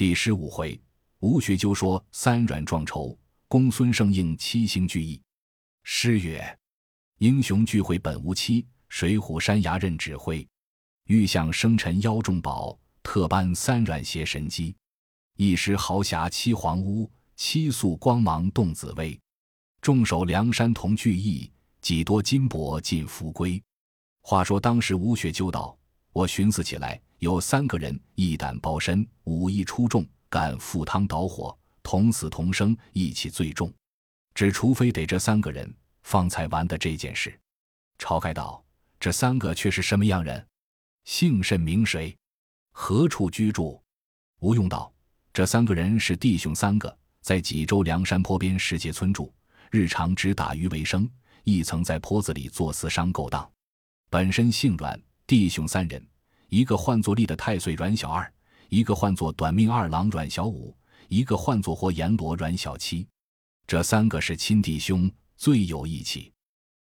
第十五回，吴学究说三阮壮仇，公孙胜应七星聚义。诗曰：“英雄聚会本无期，水浒山崖任指挥。欲向生辰邀重宝，特颁三阮携神机。一时豪侠七皇屋，七宿光芒动紫薇。众守梁山同聚义，几多金帛尽福归。”话说当时吴学究道：“我寻思起来。”有三个人一胆包身，武艺出众，敢赴汤蹈火，同死同生，义气最重。只除非得这三个人方才完的这件事。晁盖道：“这三个却是什么样人？姓甚名谁？何处居住？”吴用道：“这三个人是弟兄三个，在济州梁山坡边石碣村住，日常只打鱼为生，亦曾在坡子里做私商勾当。本身姓阮，弟兄三人。”一个唤作力的太岁阮小二，一个唤作短命二郎阮小五，一个唤作活阎罗阮小七。这三个是亲弟兄，最有义气。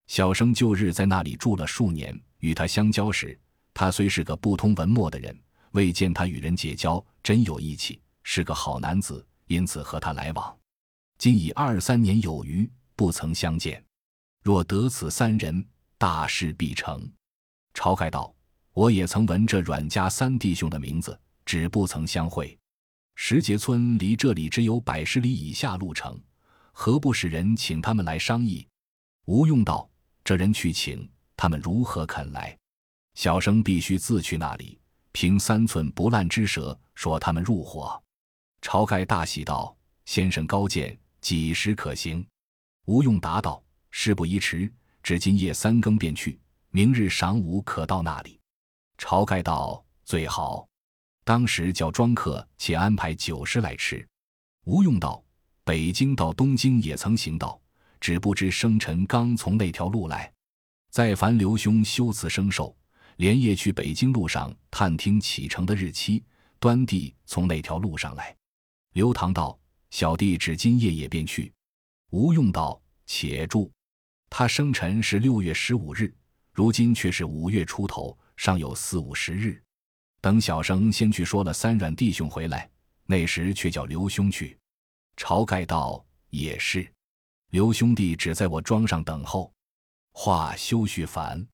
小生旧日在那里住了数年，与他相交时，他虽是个不通文墨的人，未见他与人结交，真有义气，是个好男子，因此和他来往。今已二三年有余，不曾相见。若得此三人，大事必成。晁盖道。我也曾闻这阮家三弟兄的名字，只不曾相会。石碣村离这里只有百十里以下路程，何不使人请他们来商议？吴用道：“这人去请他们，如何肯来？小生必须自去那里，凭三寸不烂之舌，说他们入伙。”晁盖大喜道：“先生高见，几时可行？”吴用答道：“事不宜迟，只今夜三更便去，明日晌午可到那里。”晁盖道：“最好，当时叫庄客，且安排酒食来吃。”吴用道：“北京到东京也曾行道，只不知生辰刚从那条路来。再烦刘兄修辞生寿，连夜去北京路上探听启程的日期，端地从那条路上来。”刘唐道：“小弟只今夜也便去。”吴用道：“且住，他生辰是六月十五日，如今却是五月出头。”尚有四五十日，等小生先去说了三阮弟兄回来，那时却叫刘兄去。晁盖道：“也是，刘兄弟只在我庄上等候。”话休叙烦。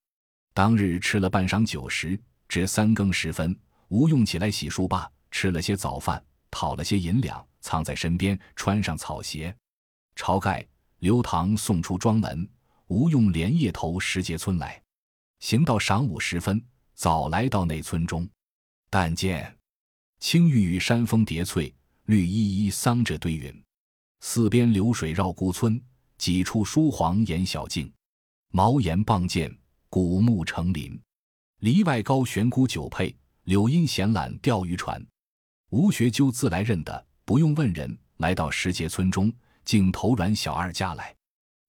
当日吃了半晌酒食，至三更时分，吴用起来洗漱罢，吃了些早饭，讨了些银两，藏在身边，穿上草鞋。晁盖、刘唐送出庄门，吴用连夜投石碣村来，行到晌午时分。早来到那村中，但见青玉与山峰叠翠，绿依依桑柘堆云，四边流水绕孤村，几处疏黄掩小径，茅檐傍涧，古木成林。篱外高悬孤酒佩，柳荫闲揽钓鱼船。吴学究自来认得，不用问人，来到石碣村中，竟投阮小二家来。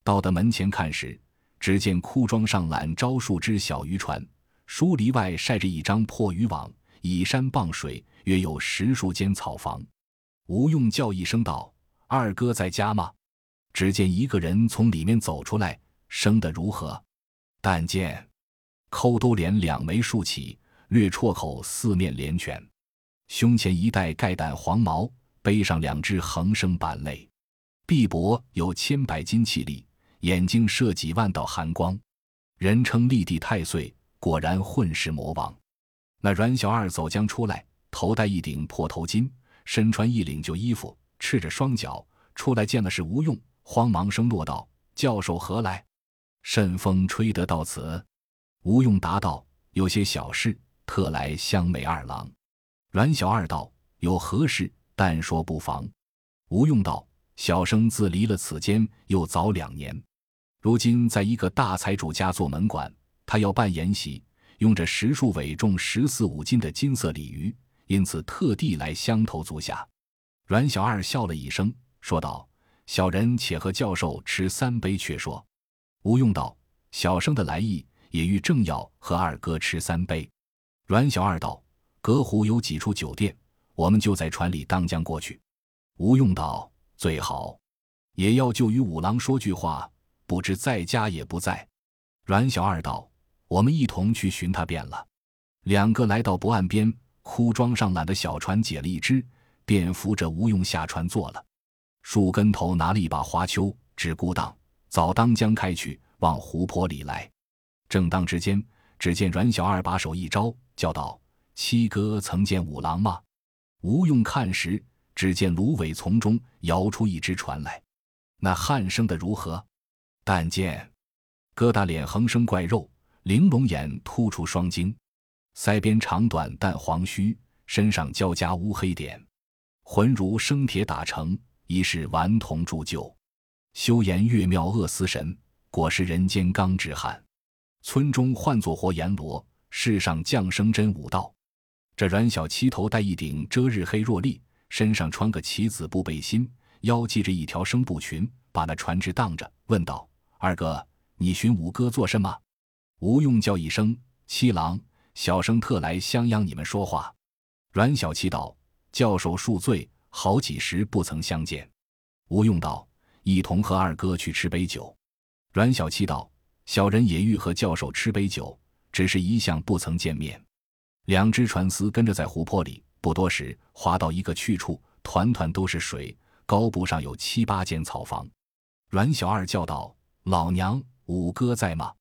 到的门前看时，只见枯桩上揽招数只小渔船。疏篱外晒着一张破渔网，倚山傍水，约有十数间草房。吴用叫一声道：“二哥在家吗？”只见一个人从里面走出来，生得如何？但见扣兜脸两眉竖起，略绰口四面连拳，胸前一带盖胆黄毛，背上两只横生板肋，臂膊有千百斤气力，眼睛射几万道寒光，人称立地太岁。果然混世魔王，那阮小二走将出来，头戴一顶破头巾，身穿一领旧衣服，赤着双脚出来，见了是吴用，慌忙声落道：“教授何来？甚风吹得到此？”吴用答道：“有些小事，特来相美二郎。”阮小二道：“有何事？但说不妨。”吴用道：“小生自离了此间，又早两年，如今在一个大财主家做门管。”他要办筵席，用着十数尾重十四五斤的金色鲤鱼，因此特地来相投足下。阮小二笑了一声，说道：“小人且和教授吃三杯，却说。”吴用道：“小生的来意也欲正要和二哥吃三杯。”阮小二道：“隔湖有几处酒店，我们就在船里当将过去。”吴用道：“最好，也要就与五郎说句话，不知在家也不在。”阮小二道。我们一同去寻他便了。两个来到泊岸边，枯桩上揽的小船解了一只，便扶着吴用下船坐了。树根头拿了一把花锹，只顾当早当将开去，往湖泊里来。正当之间，只见阮小二把手一招，叫道：“七哥曾见五郎吗？”吴用看时，只见芦苇丛中摇出一只船来，那汉生的如何？但见疙瘩脸横生怪肉，玲珑眼突出双睛，腮边长短淡黄须，身上交加乌黑点，浑如生铁打成，疑是顽童铸就。修颜月妙恶思神，果是人间刚直汉。村中唤作活阎罗，世上降生真武道。这阮小七头戴一顶遮日黑若笠，身上穿个棋子布背心，腰系着一条生布裙，把那船只荡着，问道：“二哥，你寻五哥做什么？”吴用叫一声：“七郎，小生特来相央你们说话。”阮小七道：“教授恕罪，好几时不曾相见。”吴用道：“一同和二哥去吃杯酒。”阮小七道：“小人也欲和教授吃杯酒，只是一向不曾见面。”两只船丝跟着在湖泊里，不多时划到一个去处，团团都是水，高部上有七八间草房。阮小二叫道：“老娘，五哥在吗？”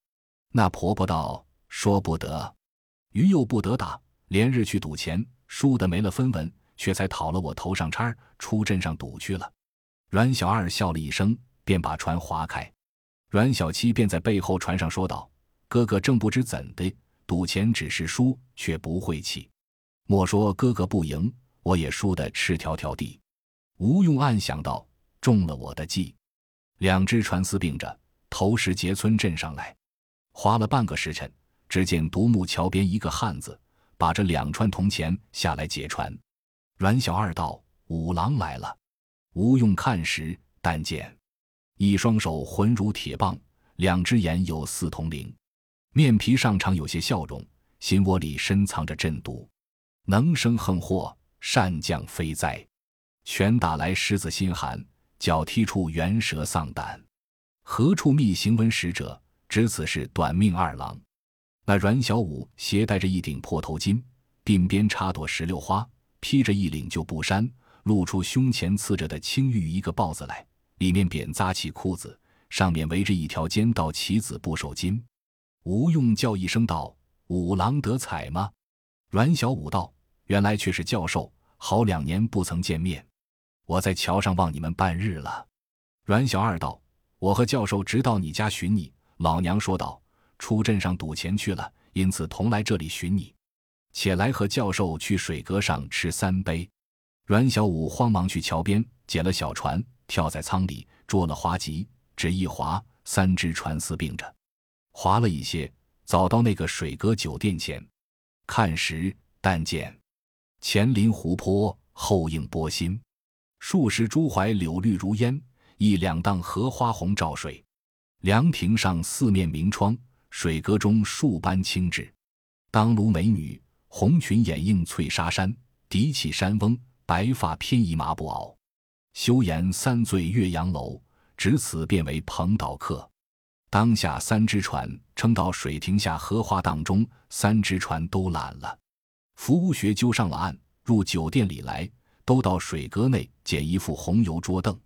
那婆婆道：“说不得，鱼又不得打，连日去赌钱，输得没了分文，却才讨了我头上叉，出镇上赌去了。”阮小二笑了一声，便把船划开。阮小七便在背后船上说道：“哥哥正不知怎的。”赌钱只是输，却不会气。莫说哥哥不赢，我也输得赤条条地。吴用暗想到：中了我的计。两只船丝并着，投石碣村镇上来。花了半个时辰，只见独木桥边一个汉子，把这两串铜钱下来解船。阮小二道：“五郎来了。”吴用看时，但见一双手浑如铁棒，两只眼有似铜铃。面皮上常有些笑容，心窝里深藏着震毒，能生横祸，善降非灾。拳打来狮子心寒，脚踢出猿蛇丧胆。何处觅行文使者？只此是短命二郎。那阮小五携带着一顶破头巾，鬓边插朵石榴花，披着一领旧布衫，露出胸前刺着的青玉一个豹子来，里面扁扎起裤子，上面围着一条尖道棋子布手巾。吴用叫一声道：“五郎得彩吗？”阮小五道：“原来却是教授，好两年不曾见面，我在桥上望你们半日了。”阮小二道：“我和教授直到你家寻你。”老娘说道：“出镇上赌钱去了，因此同来这里寻你。且来和教授去水阁上吃三杯。”阮小五慌忙去桥边解了小船，跳在舱里捉了花级，只一划，三只船丝并着。划了一些，早到那个水阁酒店前，看时，但见前临湖泊，后映波心，数十株槐柳绿如烟，一两荡荷花红照水。凉亭上四面明窗，水阁中数般清致。当卢美女，红裙掩映翠纱衫，笛起山翁，白发偏移麻布袄。休言三醉岳阳楼，只此便为蓬岛客。当下三只船撑到水亭下荷花荡中，三只船都懒了。服务学揪上了岸，入酒店里来，都到水阁内捡一副红油桌凳。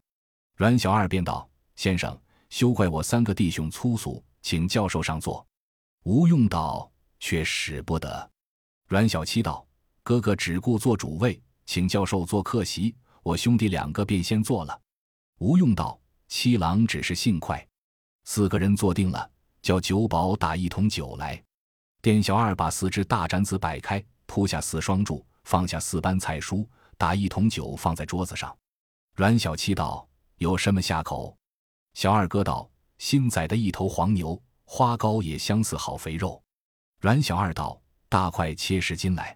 阮小二便道：“先生，休怪我三个弟兄粗俗，请教授上座。”吴用道：“却使不得。”阮小七道：“哥哥只顾坐主位，请教授做客席，我兄弟两个便先坐了。”吴用道：“七郎只是性快。”四个人坐定了，叫酒保打一桶酒来。店小二把四只大盏子摆开，铺下四双柱，放下四班菜蔬，打一桶酒放在桌子上。阮小七道：“有什么下口？”小二哥道：“新宰的一头黄牛，花糕也相似好肥肉。”阮小二道：“大块切十斤来。”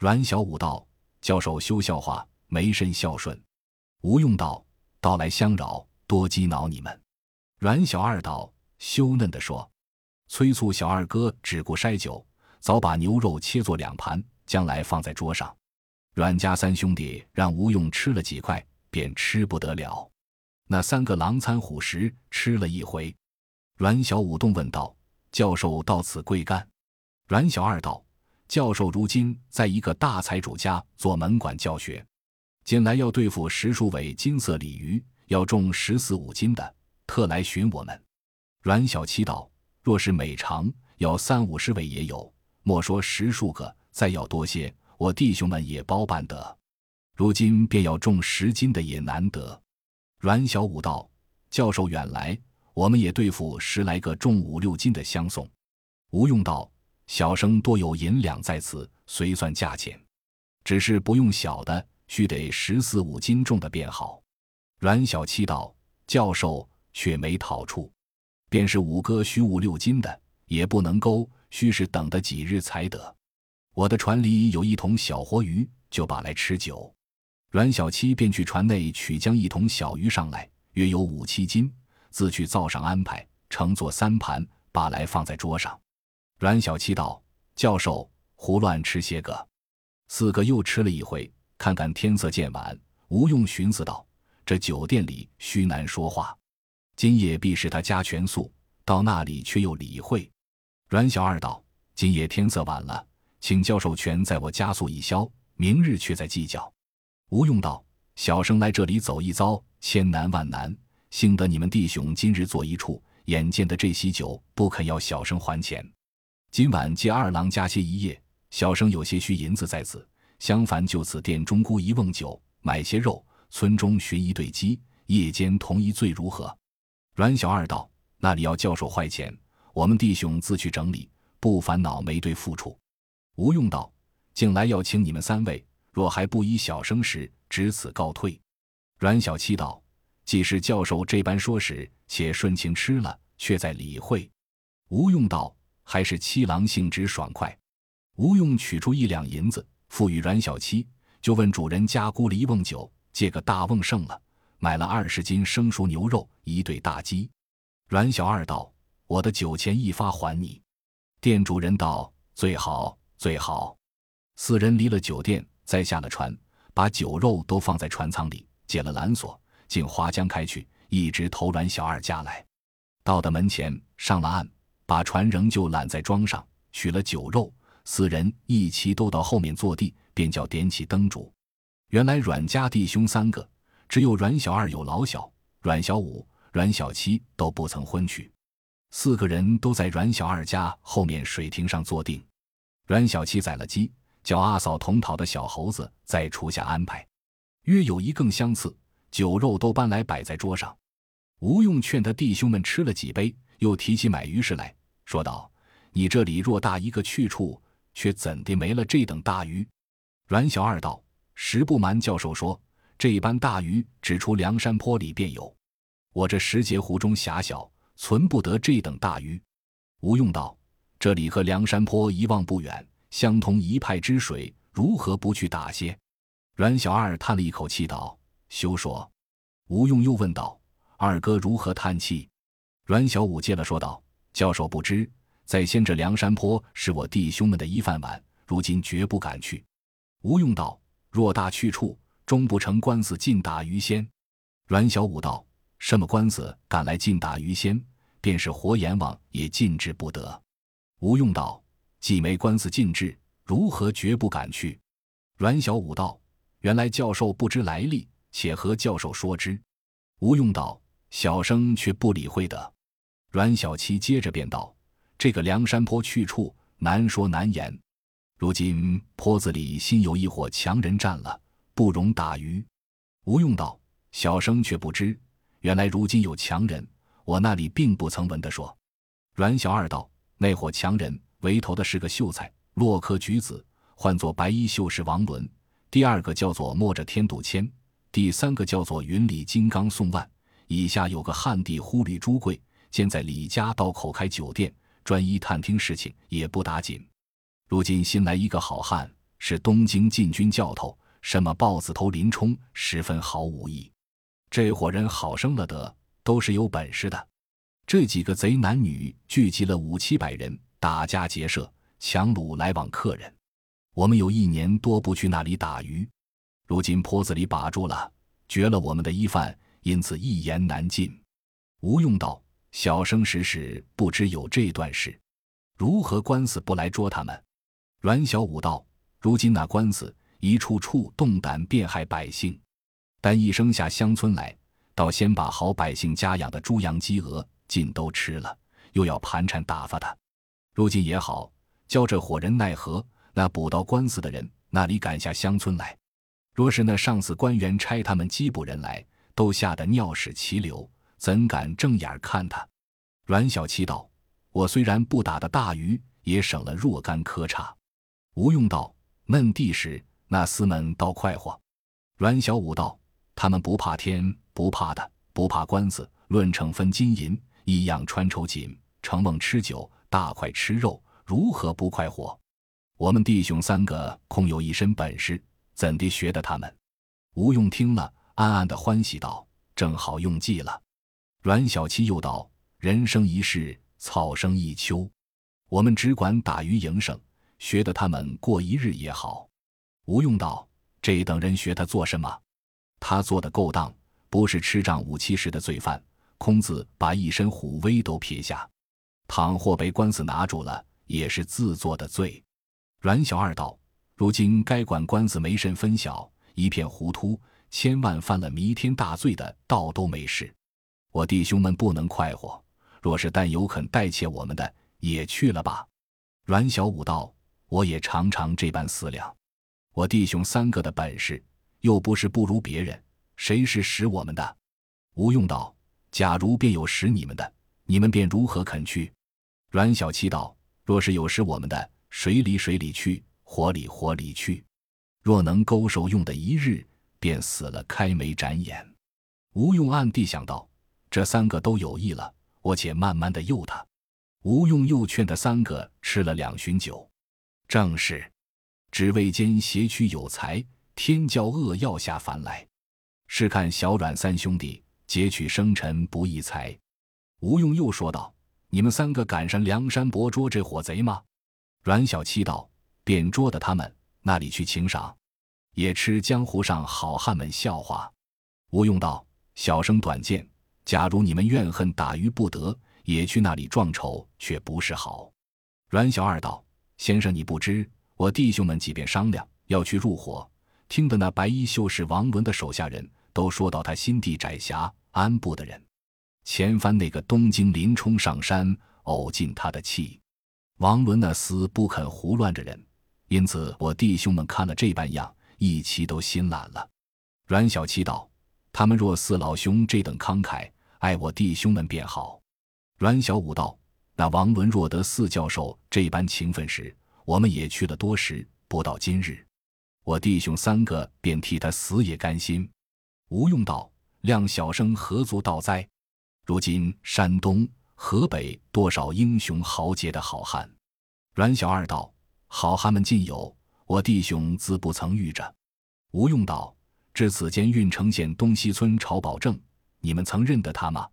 阮小五道：“教授休笑话，没甚孝顺。”吴用道：“到来相扰，多激恼你们。”阮小二道羞嫩地说：“催促小二哥只顾筛酒，早把牛肉切作两盘，将来放在桌上。”阮家三兄弟让吴用吃了几块，便吃不得了。那三个狼餐虎食，吃了一回。阮小五动问道：“教授到此贵干？”阮小二道：“教授如今在一个大财主家做门管教学，近来要对付十数尾金色鲤鱼，要重十四五斤的，特来寻我们。”阮小七道：“若是每长，要三五十尾也有，莫说十数个，再要多些，我弟兄们也包办得。如今便要重十斤的也难得。”阮小五道：“教授远来，我们也对付十来个重五六斤的相送。”吴用道：“小生多有银两在此，随算价钱。只是不用小的，须得十四五斤重的便好。”阮小七道：“教授却没讨处，便是五个须五六斤的，也不能勾，须是等的几日才得。我的船里有一桶小活鱼，就把来吃酒。”阮小七便去船内取将一桶小鱼上来，约有五七斤，自去灶上安排，盛作三盘，把来放在桌上。阮小七道：“教授胡乱吃些个。”四个又吃了一回，看看天色渐晚，吴用寻思道：“这酒店里须难说话，今夜必是他家全宿，到那里却又理会。”阮小二道：“今夜天色晚了，请教授全在我家宿一宵，明日却再计较。”吴用道：“小生来这里走一遭，千难万难，幸得你们弟兄今日坐一处，眼见的这喜酒不肯要小生还钱。”今晚借二郎家歇一夜，小生有些虚银子在此，相烦就此店中沽一瓮酒，买些肉，村中寻一对鸡，夜间同一醉如何？阮小二道：“那里要教授坏钱，我们弟兄自去整理，不烦恼没对付处。”吴用道：“近来要请你们三位，若还不依小生时，只此告退。”阮小七道：“既是教授这般说时，且顺情吃了，却在理会。”吴用道。还是七郎性直爽快，吴用取出一两银子，付与阮小七，就问主人家沽了一瓮酒，借个大瓮剩了，买了二十斤生熟牛肉，一对大鸡。阮小二道：“我的酒钱一发还你。”店主人道：“最好最好。”四人离了酒店，再下了船，把酒肉都放在船舱里，解了缆索，进花江开去，一直投阮小二家来。到的门前，上了岸。把船仍旧揽在桩上，取了酒肉，四人一齐都到后面坐地，便叫点起灯烛。原来阮家弟兄三个，只有阮小二有老小，阮小五、阮小七都不曾婚娶，四个人都在阮小二家后面水亭上坐定。阮小七宰了鸡，叫阿嫂同讨的小猴子在厨下安排，约有一更相似，酒肉都搬来摆在桌上。吴用劝他弟兄们吃了几杯，又提起买鱼事来。说道：“你这里偌大一个去处，却怎地没了这等大鱼？”阮小二道：“实不瞒教授说，这般大鱼只出梁山坡里便有，我这石碣湖中狭小，存不得这等大鱼。”吴用道：“这里和梁山坡一望不远，相同一派之水，如何不去打些？”阮小二叹了一口气道：“休说。”吴用又问道：“二哥如何叹气？”阮小五接了说道。教授不知，在先这梁山坡是我弟兄们的一饭碗，如今绝不敢去。吴用道：“若大去处，终不成官司尽打鱼仙。”阮小五道：“什么官司敢来尽打鱼仙？便是活阎王也禁制不得。”吴用道：“既没官司禁制，如何绝不敢去？”阮小五道：“原来教授不知来历，且和教授说之。”吴用道：“小生却不理会的。”阮小七接着便道：“这个梁山坡去处难说难言，如今坡子里新有一伙强人占了，不容打鱼。”吴用道：“小生却不知，原来如今有强人，我那里并不曾闻的说。”阮小二道：“那伙强人为头的是个秀才，洛柯举子，唤作白衣秀士王伦；第二个叫做墨着天杜谦；第三个叫做云里金刚宋万；以下有个汉地忽律朱贵。”兼在李家道口开酒店，专一探听事情，也不打紧。如今新来一个好汉，是东京禁军教头，什么豹子头林冲，十分好武艺。这伙人好生了得，都是有本事的。这几个贼男女聚集了五七百人，打家劫舍，强掳来往客人。我们有一年多不去那里打鱼，如今坡子里把住了，绝了我们的衣饭，因此一言难尽。吴用道。小生时时不知有这段事，如何官司不来捉他们？阮小五道：如今那官司一处处动胆变害百姓。但一生下乡村来，倒先把好百姓家养的猪羊鸡鹅尽都吃了，又要盘缠打发他。如今也好，教这伙人奈何？那捕到官司的人，哪里敢下乡村来？若是那上司官员差他们缉捕人来，都吓得尿屎齐流，怎敢正眼看他？阮小七道：“我虽然不打的大鱼，也省了若干磕叉。”吴用道：“闷地时，那厮们倒快活。”阮小五道：“他们不怕天，不怕的，不怕官司，论成分金银，一样穿绸锦，承梦吃酒，大块吃肉，如何不快活？我们弟兄三个空有一身本事。”怎地学的他们？吴用听了，暗暗的欢喜道：“正好用计了。”阮小七又道：“人生一世，草生一秋，我们只管打鱼营生，学得他们过一日也好。”吴用道：“这等人学他做什么？他做的勾当，不是吃仗武七十的罪犯。空子把一身虎威都撇下，倘或被官司拿住了，也是自作的罪。”阮小二道。如今该管官司没甚分晓，一片糊涂，千万犯了弥天大罪的，倒都没事。我弟兄们不能快活，若是但有肯代妾我们的，也去了吧。阮小五道：“我也常常这般思量，我弟兄三个的本事，又不是不如别人，谁是使我们的？”吴用道：“假如便有使你们的，你们便如何肯去？”阮小七道：“若是有使我们的，水里水里去。”火里火里去，若能勾手用的一日，便死了开眉展眼。吴用暗地想到：这三个都有意了，我且慢慢的诱他。吴用又劝他三个吃了两巡酒，正是只为间邪曲有才，天教恶药下凡来。试看小阮三兄弟劫取生辰不易财。吴用又说道：你们三个赶上梁山伯捉这伙贼吗？阮小七道。便捉的他们那里去请赏，也吃江湖上好汉们笑话。吴用道：“小生短见，假如你们怨恨打鱼不得，也去那里撞丑，却不是好。”阮小二道：“先生你不知，我弟兄们几遍商量要去入伙，听得那白衣秀士王伦的手下人都说到他心地窄狭，安不得人。前番那个东京林冲上山，呕尽他的气。王伦那厮不肯胡乱着人。”因此，我弟兄们看了这般样，一齐都心懒了。阮小七道：“他们若似老兄这等慷慨，爱我弟兄们便好。”阮小五道：“那王伦若得四教授这般情分时，我们也去了多时，不到今日，我弟兄三个便替他死也甘心。”吴用道：“量小生何足道哉？如今山东、河北多少英雄豪杰的好汉。”阮小二道。好汉们尽有，我弟兄自不曾遇着。吴用道：“至此间郓城县东西村晁保正，你们曾认得他吗？”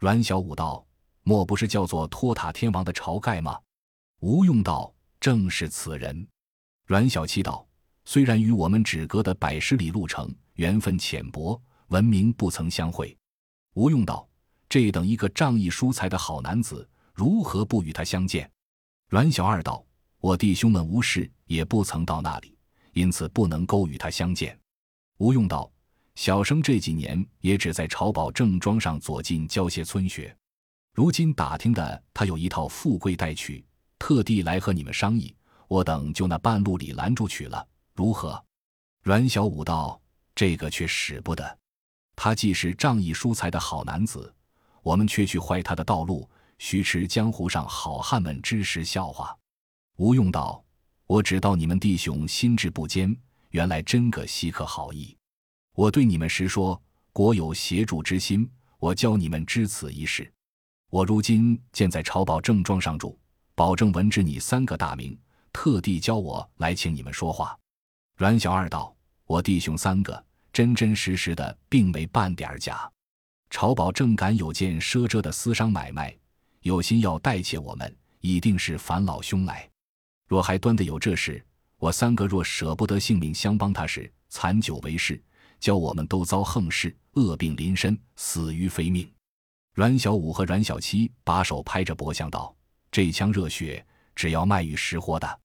阮小五道：“莫不是叫做托塔天王的晁盖吗？”吴用道：“正是此人。”阮小七道：“虽然与我们只隔得百十里路程，缘分浅薄，闻名不曾相会。”吴用道：“这等一个仗义疏财的好男子，如何不与他相见？”阮小二道。我弟兄们无事，也不曾到那里，因此不能够与他相见。吴用道：“小生这几年也只在朝保正庄上左近教些村学，如今打听的他有一套富贵待娶，特地来和你们商议。我等就那半路里拦住取了，如何？”阮小五道：“这个却使不得。他既是仗义疏财的好男子，我们却去坏他的道路，须吃江湖上好汉们之时笑话。”吴用道：“我只道你们弟兄心智不坚，原来真个稀客好意。我对你们实说，国有协助之心，我教你们知此一事。我如今见在朝宝正庄上住，保证闻知你三个大名，特地教我来请你们说话。”阮小二道：“我弟兄三个真真实实的，并没半点假。朝保正敢有件赊遮的私商买卖，有心要代借我们，一定是烦老兄来。”若还端得有这事，我三个若舍不得性命相帮他时，残酒为誓，教我们都遭横事，恶病临身，死于非命。阮小五和阮小七把手拍着脖项道：“这腔热血，只要卖与识货的。”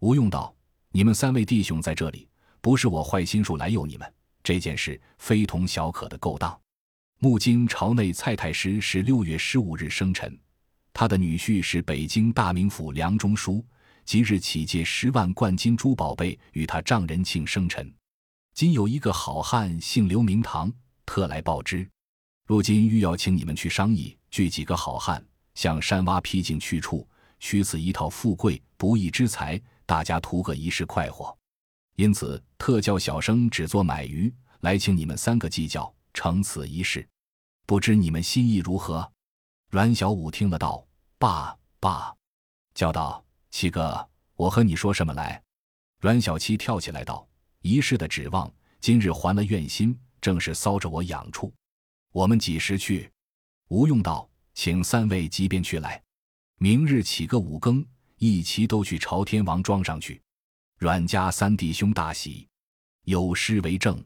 吴用道：“你们三位弟兄在这里，不是我坏心术来诱你们，这件事非同小可的勾当。木金朝内蔡太师是六月十五日生辰，他的女婿是北京大名府梁中书，即日起借十万贯金珠宝贝与他丈人庆生辰。今有一个好汉姓刘名堂，特来报之，如今欲要请你们去商议，聚几个好汉，向山洼僻静去处，取此一套富贵不义之财，大家图个一世快活。因此特叫小生只做买鱼，来请你们三个计较成此一事。不知你们心意如何？阮小五听了道：“爸爸，叫道七哥，我和你说什么来？”阮小七跳起来道。一世的指望，今日还了愿心，正是搔着我痒处。我们几时去？吴用道：“请三位即便去来，明日起个五更，一齐都去朝天王庄上去。”阮家三弟兄大喜，有诗为证：“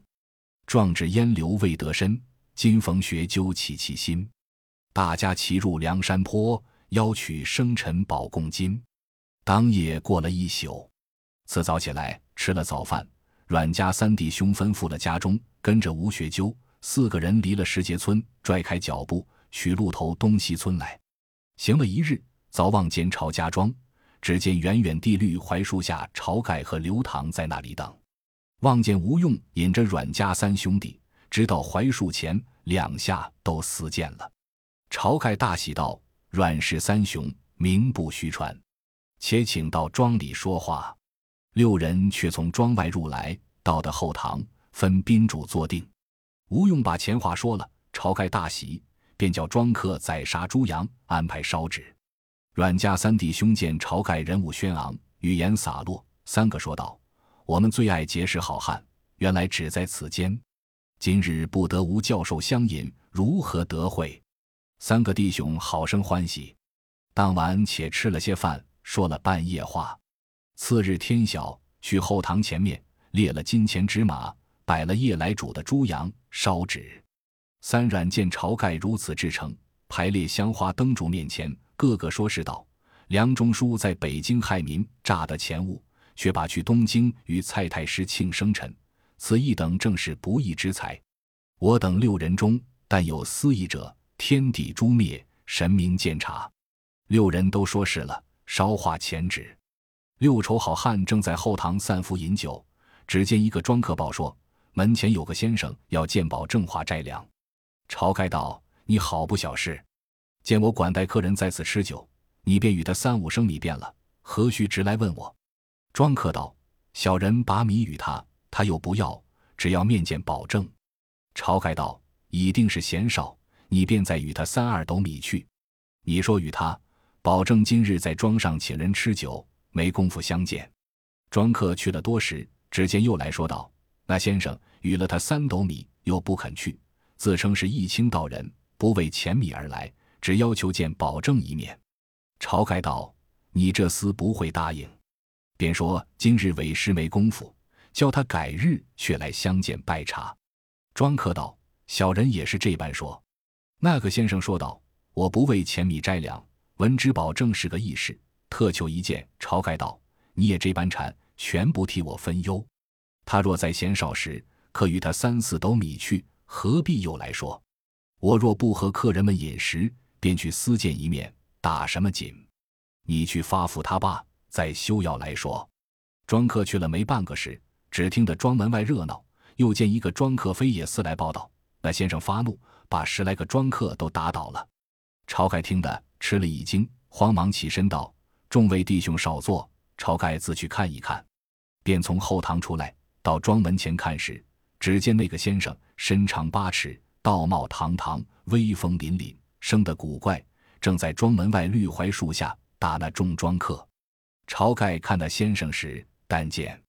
壮志烟流未得身，今逢学究起其心。大家齐入梁山坡，邀取生辰宝供金。”当夜过了一宿，次早起来吃了早饭。阮家三弟兄吩咐了家中，跟着吴学究四个人离了石碣村，拽开脚步取路头东西村来。行了一日，早望见晁家庄，只见远远地绿槐树下，晁盖和刘唐在那里等。望见吴用引着阮家三兄弟，直到槐树前，两下都死见了。晁盖大喜道：“阮氏三雄名不虚传，且请到庄里说话。”六人却从庄外入来，到的后堂，分宾主坐定。吴用把前话说了，晁盖大喜，便叫庄客宰杀猪羊，安排烧纸。阮家三弟兄见晁盖人物轩昂，语言洒落，三个说道：“我们最爱结识好汉，原来只在此间。今日不得吴教授相引，如何得会？”三个弟兄好生欢喜。当晚且吃了些饭，说了半夜话。次日天晓，去后堂前面列了金钱纸马，摆了夜来煮的猪羊，烧纸。三阮见晁盖如此至诚，排列香花灯烛面前，个个说是道：梁中书在北京害民，诈得钱物，却把去东京与蔡太师庆生辰，此一等正是不义之财。我等六人中，但有私意者，天地诛灭，神明鉴察。六人都说是了，烧化钱纸。六丑好汉正在后堂散服饮酒，只见一个庄客报说，门前有个先生要见保正化斋粮。晁盖道：“你好不小事，见我管待客人在此吃酒，你便与他三五升米便了，何须直来问我？”庄客道：“小人把米与他，他又不要，只要面见保证。”晁盖道：“一定是嫌少，你便再与他三二斗米去。你说与他，保证今日在庄上请人吃酒。”没工夫相见，庄客去了多时，只见又来说道：“那先生与了他三斗米，又不肯去，自称是一清道人，不为钱米而来，只要求见保证一面。”晁盖道：“你这厮不会答应。”便说：“今日委师没工夫，叫他改日却来相见拜茶。”庄客道：“小人也是这般说。”那个先生说道：“我不为钱米摘粮，闻之保证是个义士。”特求一见，晁盖道：“你也这般缠，全不替我分忧。他若在闲少时，可与他三四斗米去，何必又来说？我若不和客人们饮食，便去私见一面，打什么紧？你去发付他罢，再休要来说。”庄客去了没半个时，只听得庄门外热闹，又见一个庄客飞也似来报道：“那先生发怒，把十来个庄客都打倒了。”晁盖听得吃了一惊，慌忙起身道。众位弟兄少坐，晁盖自去看一看，便从后堂出来，到庄门前看时，只见那个先生身长八尺，道貌堂堂，威风凛凛，生得古怪，正在庄门外绿槐树下打那众庄客。晁盖看那先生时，但见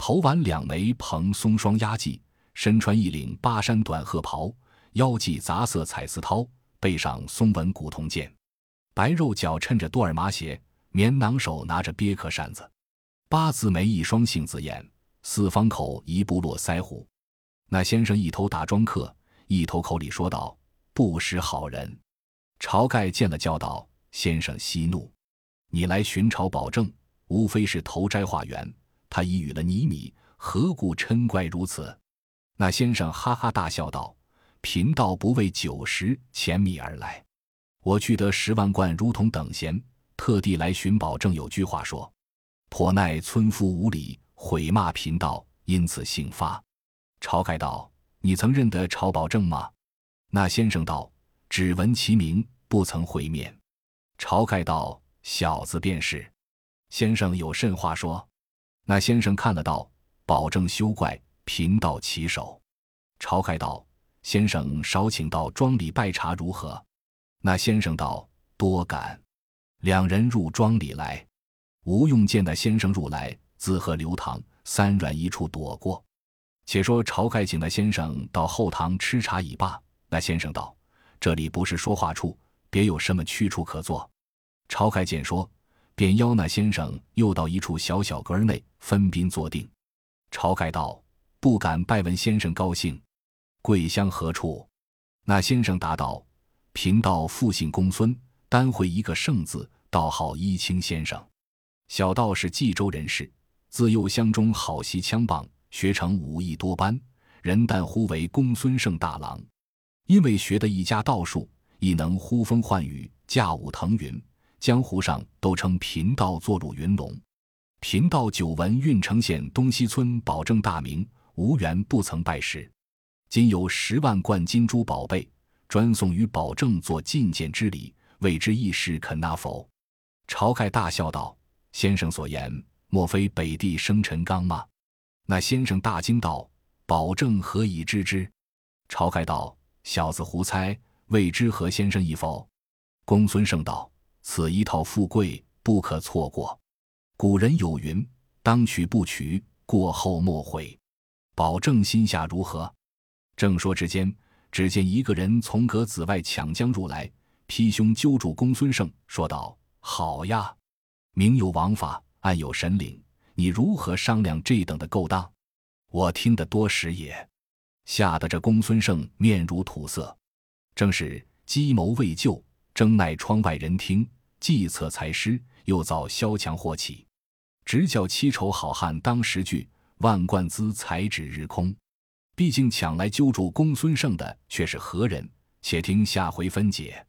头挽两枚蓬松双压髻，身穿一领巴山短褐袍，腰系杂色彩丝绦，背上松纹古铜剑，白肉脚衬着多尔麻鞋。棉囊手拿着鳖壳扇子，八字眉一双杏子眼，四方口一部落腮胡。那先生一头打庄客，一头口里说道：“不识好人。”晁盖见了，叫道：“先生息怒，你来寻朝保证，无非是投斋化缘。他已与了你米，何故嗔怪如此？”那先生哈哈大笑道：“贫道不为酒食，钱米而来。我去得十万贯，如同等闲，特地来寻宝。正有句话说：‘颇奈村夫无礼，毁骂贫道，因此姓发。’”晁盖道：“你曾认得晁保正吗？”那先生道：“只闻其名，不曾会面。”晁盖道：“小子便是。”先生有甚话说？那先生看了道：“保证休怪。”贫道起手，晁盖道：“先生少请到庄里拜茶如何？”那先生道：“多感。”两人入庄里来，吴用见那先生入来，自喝刘唐，三软一处躲过。且说晁盖请那先生到后堂吃茶已罢，那先生道：“这里不是说话处，别有什么去处可坐？”晁盖见说，便邀那先生又到一处小小阁内分宾坐定。晁盖道。不敢拜问先生高兴，贵乡何处？那先生答道：“贫道复姓公孙，单会一个圣字，道号一清先生。小道是冀州人士，自幼乡中好习枪棒，学成武艺多般，人但呼为公孙胜大郎。因为学得一家道术，亦能呼风唤雨，驾舞腾云，江湖上都称贫道坐入云龙。贫道久闻郓城县东西村保证大名。”无缘不曾拜师，今有十万贯金珠宝贝，专送与保证做觐见之礼，未知义士肯纳否？晁盖大笑道：“先生所言，莫非北地生辰纲吗？”那先生大惊道：“保证何以知之？”晁盖道：“小子胡猜，未知何先生意否？”公孙胜道：“此一套富贵，不可错过。古人有云：当取不取，过后莫悔。”保证心下如何？正说之间，只见一个人从阁子外抢将入来，劈胸揪住公孙胜，说道：“好呀，明有王法，暗有神灵，你如何商量这等的勾当？我听得多时也。”吓得这公孙胜面如土色。正是计谋未就，争奈窗外人听；计策才失，又遭萧墙祸起。直教七丑好汉当时惧。万贯资财指日空，毕竟抢来揪住公孙胜的却是何人？且听下回分解。